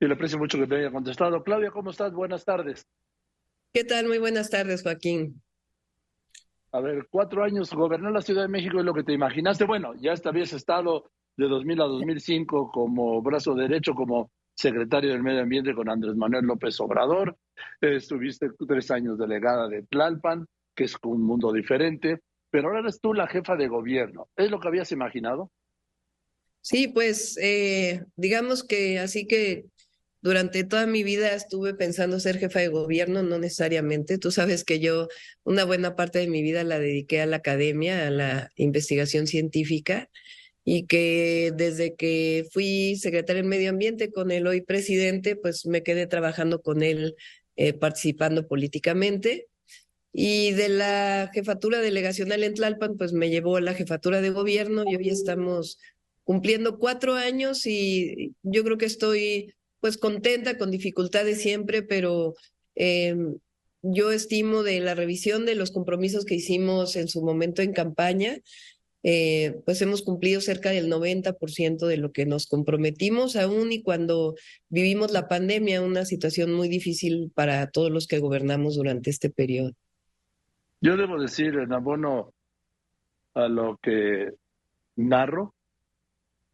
y le aprecio mucho que me haya contestado. Claudia, ¿cómo estás? Buenas tardes. ¿Qué tal? Muy buenas tardes, Joaquín. A ver, cuatro años gobernar la Ciudad de México es lo que te imaginaste. Bueno, ya habías estado de 2000 a 2005 como brazo derecho, como secretario del Medio Ambiente con Andrés Manuel López Obrador. estuviste tres años delegada de Tlalpan, que es un mundo diferente. Pero ahora eres tú la jefa de gobierno. ¿Es lo que habías imaginado? Sí, pues eh, digamos que así que durante toda mi vida estuve pensando ser jefa de gobierno, no necesariamente. Tú sabes que yo una buena parte de mi vida la dediqué a la academia, a la investigación científica y que desde que fui secretaria del Medio Ambiente con el hoy presidente, pues me quedé trabajando con él, eh, participando políticamente. Y de la jefatura delegacional en Tlalpan, pues me llevó a la jefatura de gobierno y hoy estamos cumpliendo cuatro años y yo creo que estoy pues contenta, con dificultades siempre, pero em, yo estimo de la revisión de los compromisos que hicimos en su momento en campaña, eh, pues hemos cumplido cerca del 90% de lo que nos comprometimos, aún y cuando vivimos la pandemia, una situación muy difícil para todos los que gobernamos durante este periodo. Yo debo decir, en abono a lo que narro,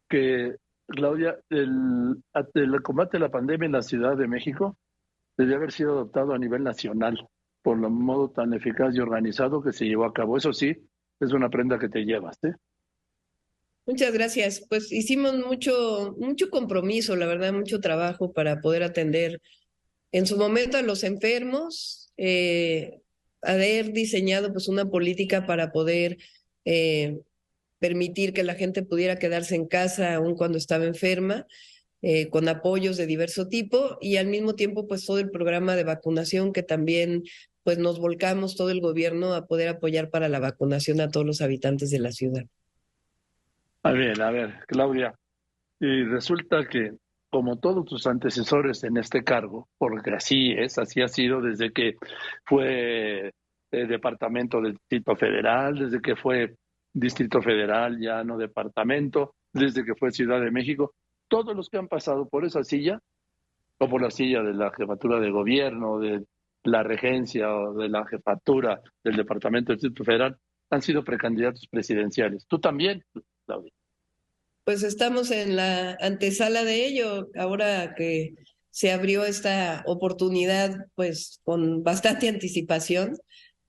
que Claudia, el, el combate a la pandemia en la Ciudad de México debe haber sido adoptado a nivel nacional por lo modo tan eficaz y organizado que se llevó a cabo. Eso sí, es una prenda que te llevas. ¿eh? Muchas gracias. Pues hicimos mucho, mucho compromiso, la verdad, mucho trabajo para poder atender en su momento a los enfermos, eh, haber diseñado pues una política para poder eh, permitir que la gente pudiera quedarse en casa aún cuando estaba enferma, eh, con apoyos de diverso tipo y al mismo tiempo pues todo el programa de vacunación que también pues nos volcamos todo el gobierno a poder apoyar para la vacunación a todos los habitantes de la ciudad. A ver, a ver, Claudia, y resulta que como todos tus antecesores en este cargo, porque así es, así ha sido desde que fue el Departamento del Distrito Federal, desde que fue Distrito Federal, ya no departamento, desde que fue Ciudad de México, todos los que han pasado por esa silla, o por la silla de la jefatura de gobierno, de la regencia o de la jefatura del Departamento del Distrito Federal, han sido precandidatos presidenciales. ¿Tú también, Claudia? Pues estamos en la antesala de ello, ahora que se abrió esta oportunidad, pues con bastante anticipación,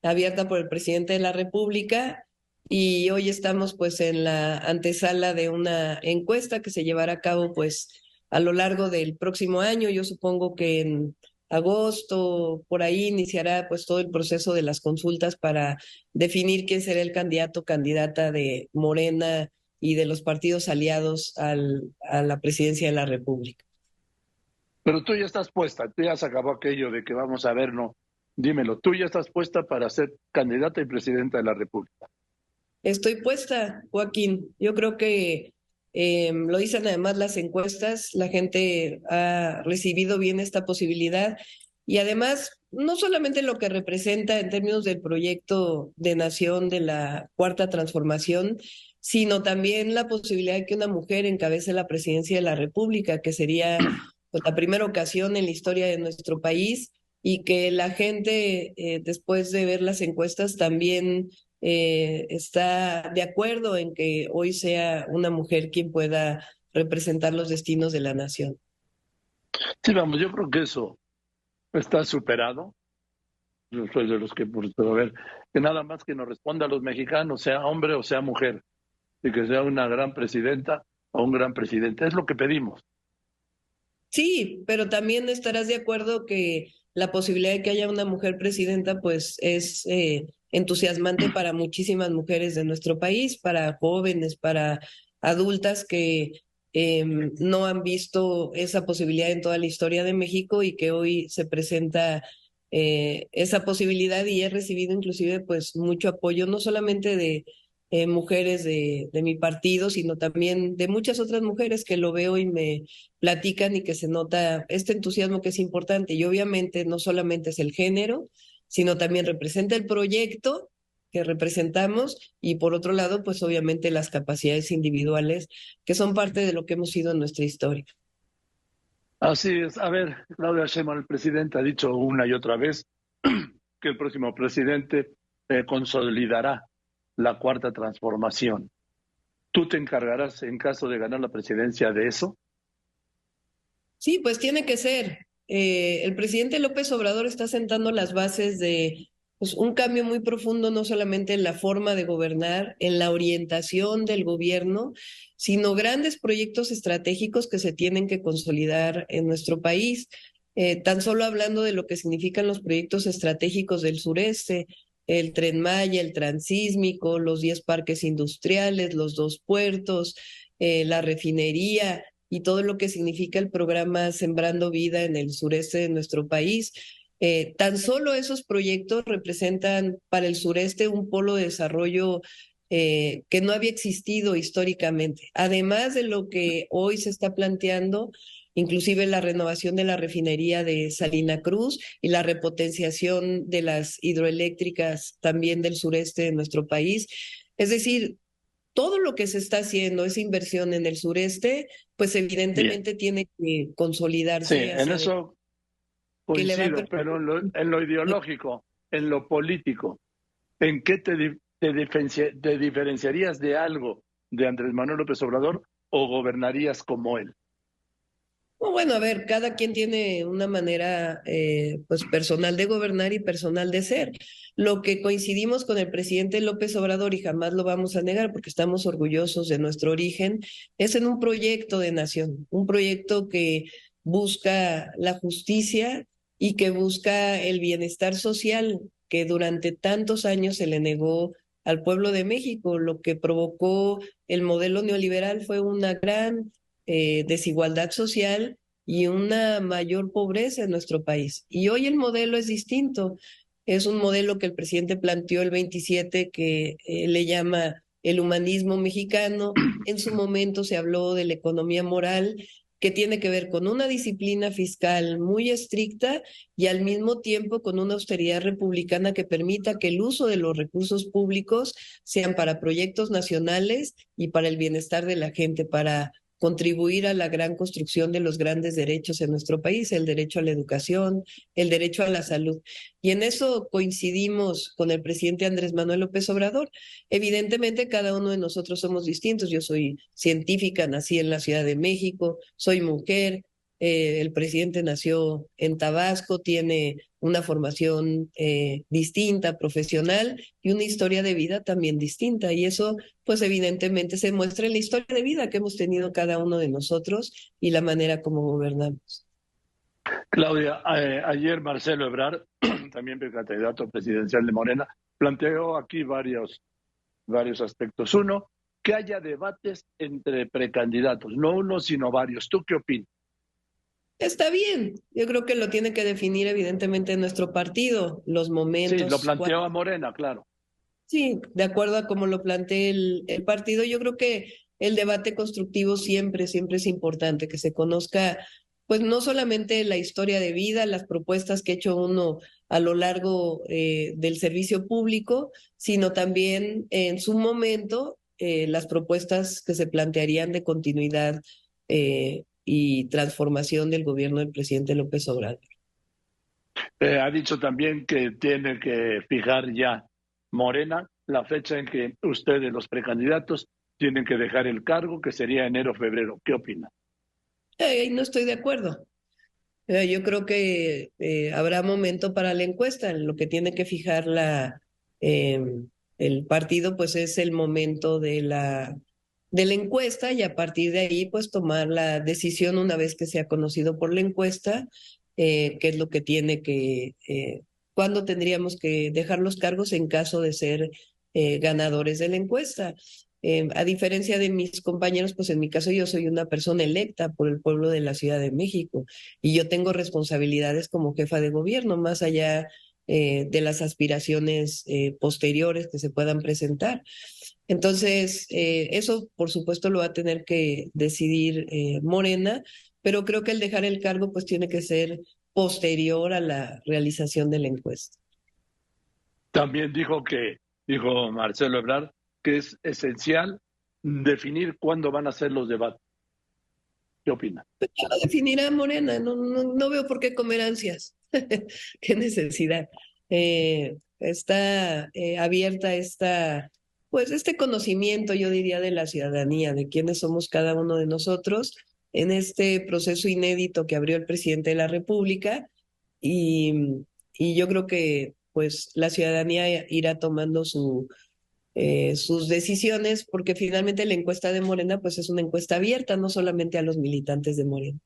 abierta por el presidente de la República, y hoy estamos pues en la antesala de una encuesta que se llevará a cabo pues a lo largo del próximo año. Yo supongo que en agosto por ahí iniciará pues todo el proceso de las consultas para definir quién será el candidato candidata de Morena y de los partidos aliados al, a la presidencia de la República. Pero tú ya estás puesta, tú ya se acabó aquello de que vamos a ver, no. Dímelo, tú ya estás puesta para ser candidata y presidenta de la República. Estoy puesta, Joaquín. Yo creo que eh, lo dicen además las encuestas, la gente ha recibido bien esta posibilidad y además no solamente lo que representa en términos del proyecto de nación de la cuarta transformación, sino también la posibilidad de que una mujer encabece la presidencia de la República, que sería pues, la primera ocasión en la historia de nuestro país y que la gente, eh, después de ver las encuestas, también eh, está de acuerdo en que hoy sea una mujer quien pueda representar los destinos de la nación. Sí, vamos, yo creo que eso está superado. Yo soy de los que, por ver, que nada más que nos responda a los mexicanos, sea hombre o sea mujer, y que sea una gran presidenta o un gran presidente. Es lo que pedimos. Sí, pero también estarás de acuerdo que la posibilidad de que haya una mujer presidenta, pues es eh, entusiasmante para muchísimas mujeres de nuestro país, para jóvenes, para adultas que em, no han visto esa posibilidad en toda la historia de México y que hoy se presenta eh, esa posibilidad y he recibido inclusive pues mucho apoyo, no solamente de eh, mujeres de, de, mi partido, sino también de muchas otras mujeres que lo veo y me platican y que se nota este entusiasmo que es importante. Y obviamente no solamente es el género, sino también representa el proyecto que representamos y por otro lado, pues obviamente las capacidades individuales que son parte de lo que hemos sido en nuestra historia. Así es. A ver, Claudia Sheinbaum, el presidente, ha dicho una y otra vez que el próximo presidente eh, consolidará la cuarta transformación. ¿Tú te encargarás, en caso de ganar la presidencia, de eso? Sí, pues tiene que ser. Eh, el presidente López Obrador está sentando las bases de pues, un cambio muy profundo, no solamente en la forma de gobernar, en la orientación del gobierno, sino grandes proyectos estratégicos que se tienen que consolidar en nuestro país. Eh, tan solo hablando de lo que significan los proyectos estratégicos del sureste, el tren Maya, el transísmico, los 10 parques industriales, los dos puertos, eh, la refinería y todo lo que significa el programa Sembrando Vida en el sureste de nuestro país. Eh, tan solo esos proyectos representan para el sureste un polo de desarrollo eh, que no había existido históricamente. Además de lo que hoy se está planteando, inclusive la renovación de la refinería de Salina Cruz y la repotenciación de las hidroeléctricas también del sureste de nuestro país. Es decir, todo lo que se está haciendo, esa inversión en el sureste, pues evidentemente tiene que consolidarse. Sí, en eso coincido, pero en lo, ideológico, en lo político, ¿en qué te, te diferenciarías de algo de Andrés Manuel López Obrador o gobernarías como él? Bueno, a ver, cada quien tiene una manera eh, pues personal de gobernar y personal de ser. Lo que coincidimos con el presidente López Obrador y jamás lo vamos a negar porque estamos orgullosos de nuestro origen, es en un proyecto de nación, un proyecto que busca la justicia y que busca el bienestar social que durante tantos años se le negó al pueblo de México. Lo que provocó el modelo neoliberal fue una gran eh, desigualdad social y una mayor pobreza en nuestro país. Y hoy el modelo es distinto. Es un modelo que el presidente planteó el 27 que eh, le llama el humanismo mexicano. En su momento se habló de la economía moral que tiene que ver con una disciplina fiscal muy estricta y al mismo tiempo con una austeridad republicana que permita que el uso de los recursos públicos sean para proyectos nacionales y para el bienestar de la gente, para contribuir a la gran construcción de los grandes derechos en nuestro país, el derecho a la educación, el derecho a la salud. Y en eso coincidimos con el presidente Andrés Manuel López Obrador. Evidentemente, cada uno de nosotros somos distintos. Yo soy científica, nací en la Ciudad de México, soy mujer, eh, el presidente nació en Tabasco, tiene una formación eh, distinta, profesional y una historia de vida también distinta. Y eso, pues evidentemente se muestra en la historia de vida que hemos tenido cada uno de nosotros y la manera como gobernamos. Claudia, eh, ayer Marcelo Ebrard, también candidato presidencial de Morena, planteó aquí varios, varios aspectos. Uno, que haya debates entre precandidatos, no uno, sino varios. ¿Tú qué opinas? Está bien, yo creo que lo tiene que definir evidentemente nuestro partido, los momentos. Sí, lo planteó a Morena, claro. Sí, de acuerdo a cómo lo plantea el, el partido, yo creo que el debate constructivo siempre, siempre es importante, que se conozca, pues no solamente la historia de vida, las propuestas que ha hecho uno a lo largo eh, del servicio público, sino también en su momento eh, las propuestas que se plantearían de continuidad eh, y transformación del gobierno del presidente López Obrador. Eh, ha dicho también que tiene que fijar ya Morena la fecha en que ustedes, los precandidatos, tienen que dejar el cargo, que sería enero-febrero. ¿Qué opina? Eh, no estoy de acuerdo. Eh, yo creo que habrá momento para la encuesta. Lo que tiene que fijar la, el partido, pues es el momento de la de la encuesta y a partir de ahí pues tomar la decisión una vez que sea conocido por la encuesta, eh, qué es lo que tiene que, eh, cuándo tendríamos que dejar los cargos en caso de ser eh, ganadores de la encuesta. Eh, a diferencia de mis compañeros, pues en mi caso yo soy una persona electa por el pueblo de la Ciudad de México y yo tengo responsabilidades como jefa de gobierno, más allá de las aspiraciones posteriores que se puedan presentar. Entonces, eh, eso por supuesto lo va a tener que decidir eh, Morena, pero creo que el dejar el cargo pues tiene que ser posterior a la realización de la encuesta. También dijo que, dijo Marcelo Ebrard, que es esencial definir cuándo van a ser los debates. ¿Qué opina? Pues ya lo definirá Morena, no, no, veo por qué comer ansias. qué necesidad. Eh, está eh, abierta esta, pues este conocimiento, yo diría, de la ciudadanía, de quiénes somos cada uno de nosotros en este proceso inédito que abrió el presidente de la República y, y yo creo que pues la ciudadanía irá tomando su, eh, sus decisiones, porque finalmente la encuesta de Morena pues es una encuesta abierta, no solamente a los militantes de Morena.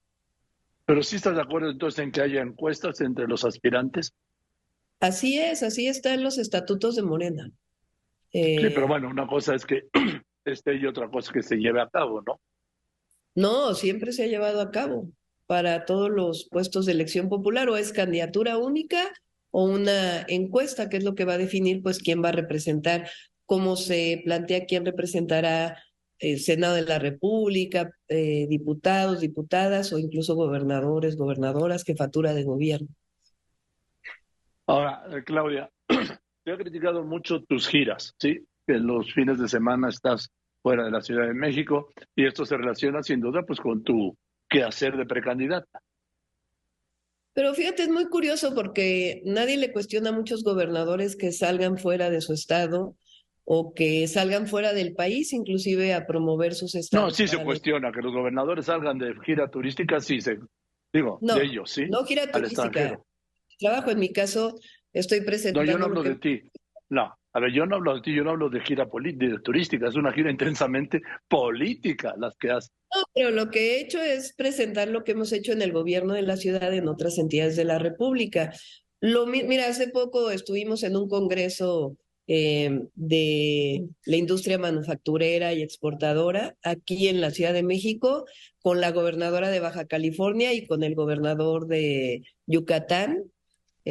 Pero sí estás de acuerdo entonces en que haya encuestas entre los aspirantes. Así es, así está en los estatutos de Morena. Sí, pero eh, bueno, una cosa es que esté y otra cosa es que se lleve a cabo, ¿no? No, siempre se ha llevado a cabo para todos los puestos de elección popular o es candidatura única o una encuesta, que es lo que va a definir pues quién va a representar cómo se plantea quién representará el Senado de la República, eh, diputados, diputadas o incluso gobernadores, gobernadoras, jefatura de gobierno. Ahora, eh, Claudia, he criticado mucho tus giras, ¿sí? Que los fines de semana estás fuera de la Ciudad de México y esto se relaciona sin duda pues con tu quehacer de precandidata. Pero fíjate, es muy curioso porque nadie le cuestiona a muchos gobernadores que salgan fuera de su estado o que salgan fuera del país, inclusive a promover sus estados. No, sí se cuestiona que los gobernadores salgan de gira turística, sí se, digo, de ellos, sí. No gira turística. Trabajo en mi caso, estoy presentando. No, yo no hablo de ti. No, a ver, yo no hablo de ti, yo no hablo de gira de turística, es una gira intensamente política las que haces. No, pero lo que he hecho es presentar lo que hemos hecho en el gobierno de la ciudad en otras entidades de la República. Lo, mira, hace poco estuvimos en un congreso eh, de la industria manufacturera y exportadora aquí en la Ciudad de México con la gobernadora de Baja California y con el gobernador de Yucatán,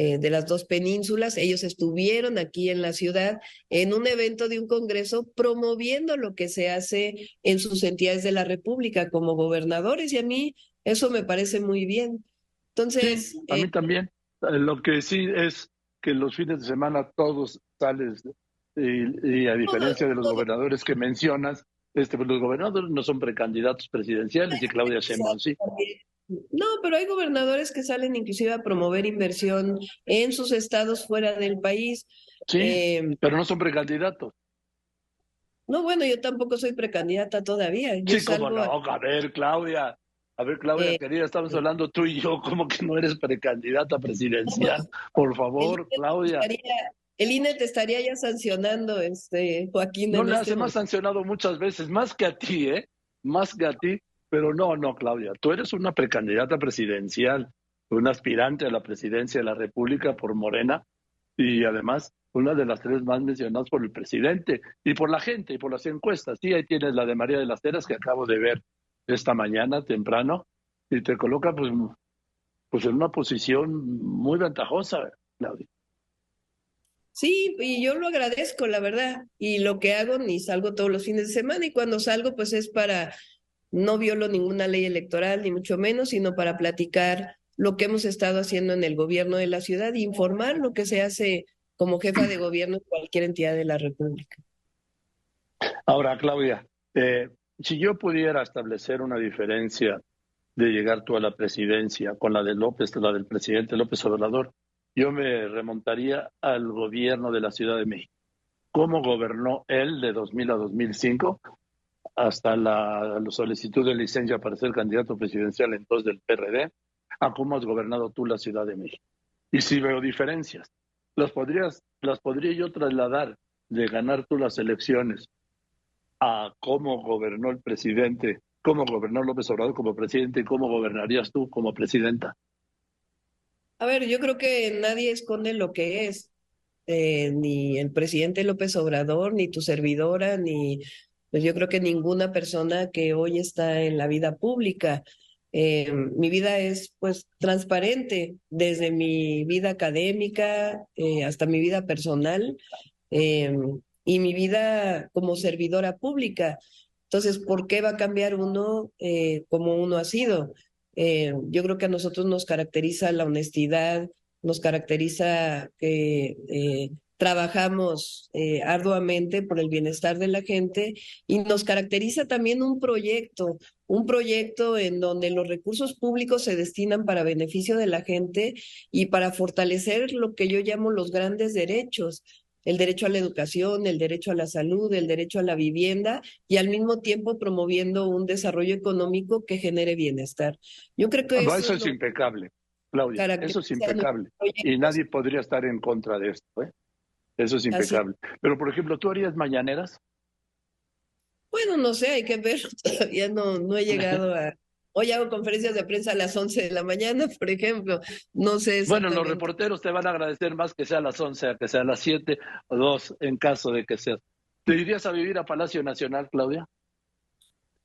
eh, de las dos penínsulas. Ellos estuvieron aquí en la ciudad en un evento de un congreso promoviendo lo que se hace en sus entidades de la República como gobernadores y a mí eso me parece muy bien. Entonces... a mí eh, también. Lo que sí es que los fines de semana todos sales y, a diferencia de los gobernadores que mencionas, este, pues, los gobernadores no son precandidatos presidenciales y Claudia Sheinbaum sí. No, pero hay gobernadores que salen inclusive a promover inversión en sus estados fuera del país. Sí, eh, pero no son precandidatos. No, bueno, yo tampoco soy precandidata todavía. sí, como no, a... ver, Claudia, a ver, Claudia, eh, querida, estamos eh, hablando tú y yo, como que no eres precandidata presidencial. Por favor, Claudia. El INE te estaría ya sancionando, este, Joaquín. No, le este hace sancionado muchas veces, más que a ti, ¿eh? Más que a ti. Pero no, no, Claudia, tú eres una precandidata presidencial, una aspirante a la presidencia de la República por Morena y además una de las tres más mencionadas por el presidente y por la gente y por las encuestas. Sí, ahí tienes la de María de las Heras que acabo de ver esta mañana temprano y te coloca pues, pues en una posición muy ventajosa, Claudia. Sí, y yo lo agradezco, la verdad. Y lo que hago, ni salgo todos los fines de semana, y cuando salgo, pues es para, no violo ninguna ley electoral, ni mucho menos, sino para platicar lo que hemos estado haciendo en el gobierno de la ciudad e informar lo que se hace como jefa de gobierno en cualquier entidad de la República. Ahora, Claudia, eh, si yo pudiera establecer una diferencia de llegar tú a la presidencia con la de López, la del presidente López Obrador, yo me remontaría al gobierno de la Ciudad de México. ¿Cómo gobernó él de 2000 a 2005 hasta la, solicitud de licencia para ser candidato presidencial entonces del PRD, a cómo has gobernado tú la Ciudad de México? Y si veo diferencias, las podrías, las podría yo trasladar de ganar tú las elecciones a cómo gobernó el presidente, cómo gobernó López Obrador como presidente y cómo gobernarías tú como presidenta. A ver, yo creo que nadie esconde lo que es, eh, ni el presidente López Obrador, ni tu servidora, ni pues yo creo que ninguna persona que hoy está en la vida pública. Eh, mi vida es pues transparente, desde mi vida académica eh, hasta mi vida personal y mi vida como servidora pública. Entonces, ¿por qué va a cambiar uno como uno ha sido? Eh, yo creo que a nosotros nos caracteriza la honestidad, nos caracteriza que eh, trabajamos eh, arduamente por el bienestar de la gente y nos caracteriza también un proyecto, un proyecto en donde los recursos públicos se destinan para beneficio de la gente y para fortalecer lo que yo llamo los grandes derechos, el derecho a la educación, el derecho a la salud, el derecho a la vivienda y al mismo tiempo promoviendo un desarrollo económico que genere bienestar. Yo creo que eso, es, impecable, Claudia. Eso es impecable y nadie podría estar en contra de esto. ¿eh? Eso es impecable. Pero, por ejemplo, ¿tú harías mañaneras? Bueno, no sé, hay que ver. Todavía no, no he llegado a... Hoy hago conferencias de prensa a las 11 de la mañana, por ejemplo. No sé. Bueno, los reporteros te van a agradecer más que sea a las 11 a que sea a las 7 o 2 en caso de que sea. ¿Te irías a vivir a Palacio Nacional, Claudia?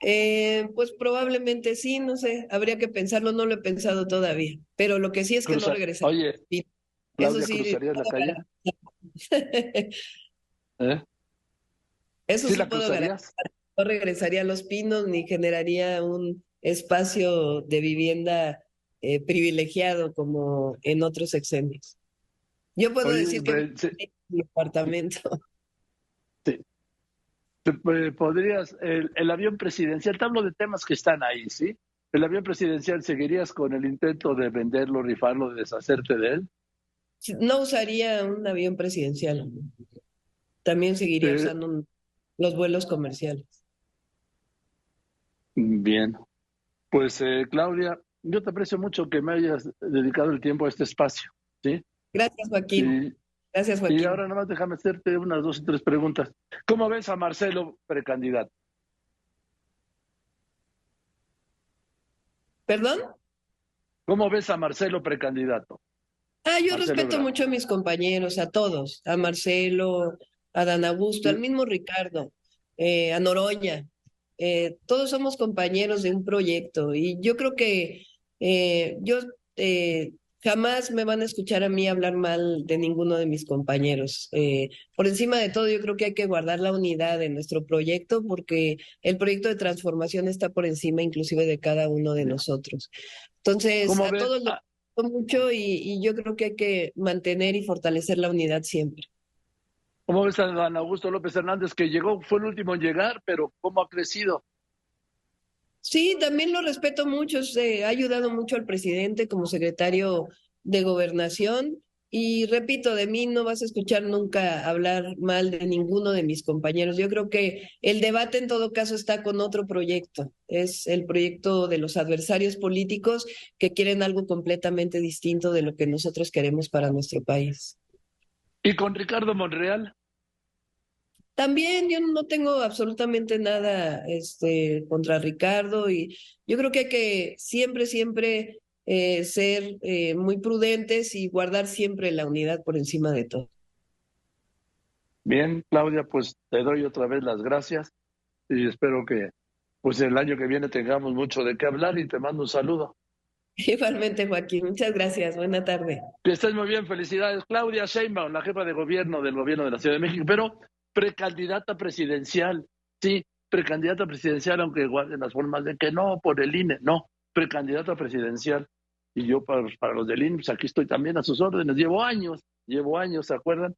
Eh, pues probablemente sí, no sé, habría que pensarlo, no lo he pensado todavía, pero lo que sí es que no regresaría. Oye, Claudia, Eso ¿cruzarías la calle? ¿Eh? Eso sí, puedo No regresaría a Los Pinos ni generaría un espacio de vivienda eh, privilegiado como en otros sexenios. Yo puedo decir que mi apartamento. Sí. Podrías, el, el, avión presidencial, te hablo de temas que están ahí, ¿sí? ¿El avión presidencial seguirías con el intento de venderlo, rifarlo, de deshacerte de él? No usaría un avión presidencial. También seguiría usando los vuelos comerciales. Bien. Pues eh, Claudia, yo te aprecio mucho que me hayas dedicado el tiempo a este espacio. ¿sí? Gracias, Joaquín. Gracias, Joaquín. Y ahora nada más déjame hacerte unas dos o tres preguntas. ¿Cómo ves a Marcelo precandidato? ¿Perdón? ¿Cómo ves a Marcelo precandidato? Ah, yo respeto mucho a mis compañeros, a todos, a Marcelo, a Dan Augusto, al mismo Ricardo, eh, a Noroña. Eh, todos somos compañeros de un proyecto y yo creo que eh, yo jamás me van a escuchar a mí hablar mal de ninguno de mis compañeros. por encima de todo, yo creo que hay que guardar la unidad de nuestro proyecto porque el proyecto de transformación está por encima inclusive de cada uno de nosotros. Entonces, a todos los mucho y, yo creo que hay que mantener y fortalecer la unidad siempre. ¿Cómo ves a don Augusto López Hernández que llegó, fue el último en llegar, pero cómo ha crecido? Sí, también lo respeto mucho, se ha ayudado mucho al presidente como secretario de gobernación y repito, de mí no vas a escuchar nunca hablar mal de ninguno de mis compañeros. Yo creo que el debate en todo caso está con otro proyecto. Es el proyecto de los adversarios políticos que quieren algo completamente distinto de lo que nosotros queremos para nuestro país. ¿Y con Ricardo Monreal? También yo no tengo absolutamente nada este, contra Ricardo y yo creo que hay que siempre, siempre eh, ser eh, muy prudentes y guardar siempre la unidad por encima de todo. Bien, Claudia, pues te doy otra vez las gracias y espero que pues el año que viene tengamos mucho de qué hablar y te mando un saludo. Igualmente, Joaquín. Muchas gracias. Buena tarde. Que estés muy bien. Felicidades. Claudia Sheinbaum, la jefa de gobierno del gobierno de la Ciudad de México, pero precandidata presidencial. Sí, precandidata presidencial, aunque guarden las formas de que no, por el INE. No, precandidata presidencial y yo para, para los del INPS, aquí estoy también a sus órdenes. Llevo años, llevo años, ¿se acuerdan?